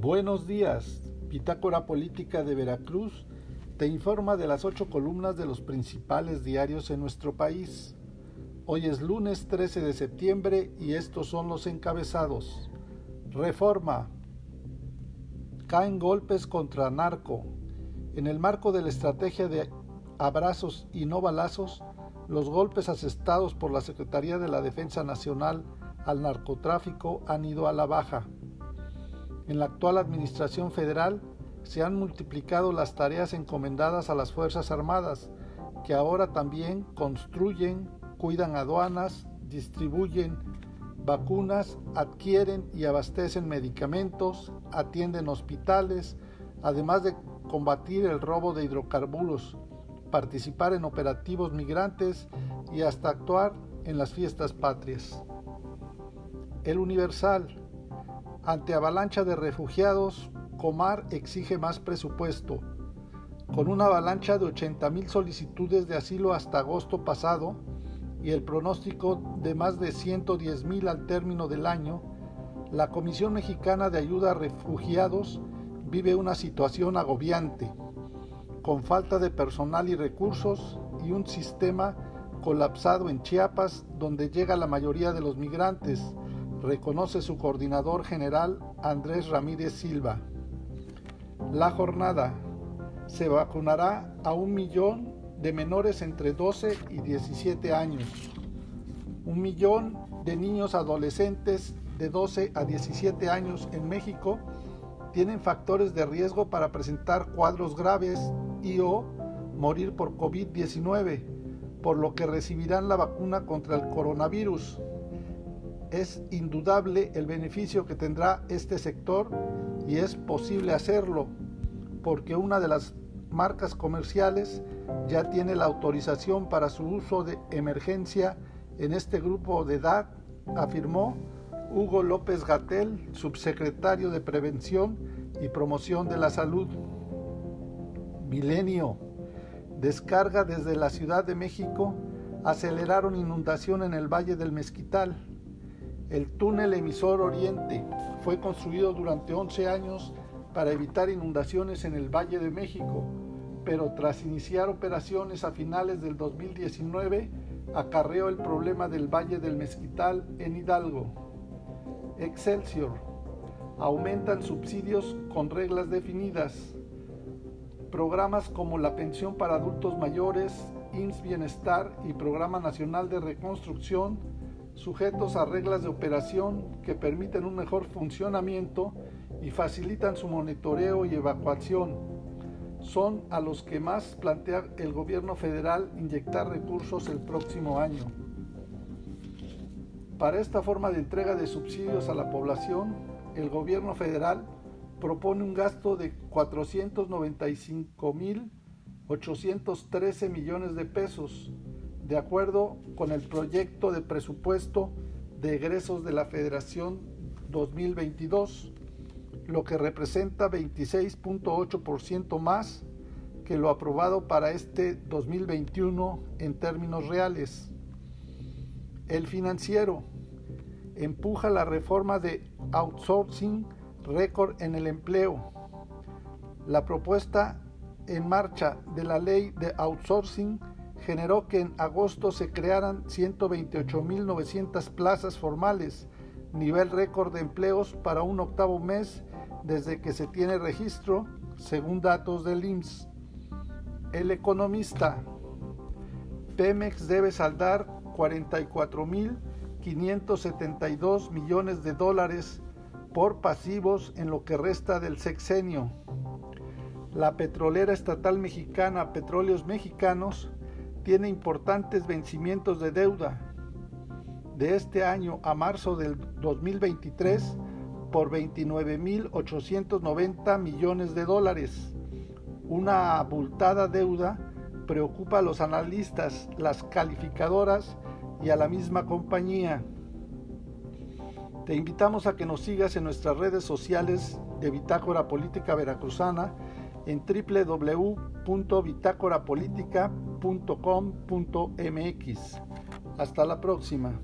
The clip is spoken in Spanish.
Buenos días. Bitácora Política de Veracruz te informa de las ocho columnas de los principales diarios en nuestro país. Hoy es lunes 13 de septiembre y estos son los encabezados. Reforma. Caen golpes contra narco. En el marco de la estrategia de abrazos y no balazos, los golpes asestados por la Secretaría de la Defensa Nacional al narcotráfico han ido a la baja. En la actual Administración Federal se han multiplicado las tareas encomendadas a las Fuerzas Armadas, que ahora también construyen, cuidan aduanas, distribuyen vacunas, adquieren y abastecen medicamentos, atienden hospitales, además de combatir el robo de hidrocarburos, participar en operativos migrantes y hasta actuar en las fiestas patrias. El Universal ante avalancha de refugiados, Comar exige más presupuesto. Con una avalancha de 80.000 solicitudes de asilo hasta agosto pasado y el pronóstico de más de 110.000 al término del año, la Comisión Mexicana de Ayuda a Refugiados vive una situación agobiante, con falta de personal y recursos y un sistema colapsado en Chiapas donde llega la mayoría de los migrantes reconoce su coordinador general Andrés Ramírez Silva. La jornada se vacunará a un millón de menores entre 12 y 17 años, un millón de niños adolescentes de 12 a 17 años en México tienen factores de riesgo para presentar cuadros graves y o morir por COVID-19, por lo que recibirán la vacuna contra el coronavirus es indudable el beneficio que tendrá este sector y es posible hacerlo porque una de las marcas comerciales ya tiene la autorización para su uso de emergencia en este grupo de edad, afirmó Hugo López Gatel, subsecretario de Prevención y Promoción de la Salud. Milenio. Descarga desde la Ciudad de México aceleraron inundación en el Valle del Mezquital. El túnel emisor Oriente fue construido durante 11 años para evitar inundaciones en el Valle de México, pero tras iniciar operaciones a finales del 2019, acarreó el problema del Valle del Mezquital en Hidalgo. Excelsior. Aumentan subsidios con reglas definidas. Programas como la pensión para adultos mayores, INS Bienestar y Programa Nacional de Reconstrucción sujetos a reglas de operación que permiten un mejor funcionamiento y facilitan su monitoreo y evacuación. Son a los que más plantea el gobierno federal inyectar recursos el próximo año. Para esta forma de entrega de subsidios a la población, el gobierno federal propone un gasto de 495.813 millones de pesos, de acuerdo con el proyecto de presupuesto de egresos de la Federación 2022, lo que representa 26.8% más que lo aprobado para este 2021 en términos reales. El financiero empuja la reforma de outsourcing récord en el empleo. La propuesta en marcha de la ley de outsourcing generó que en agosto se crearan 128.900 plazas formales, nivel récord de empleos para un octavo mes desde que se tiene registro, según datos del IMSS. El economista, Pemex debe saldar 44.572 millones de dólares por pasivos en lo que resta del sexenio. La petrolera estatal mexicana Petróleos Mexicanos tiene importantes vencimientos de deuda de este año a marzo del 2023 por 29.890 millones de dólares. Una abultada deuda preocupa a los analistas, las calificadoras y a la misma compañía. Te invitamos a que nos sigas en nuestras redes sociales de Bitácora Política Veracruzana en www.bitácorapolítica.com.mx. Hasta la próxima.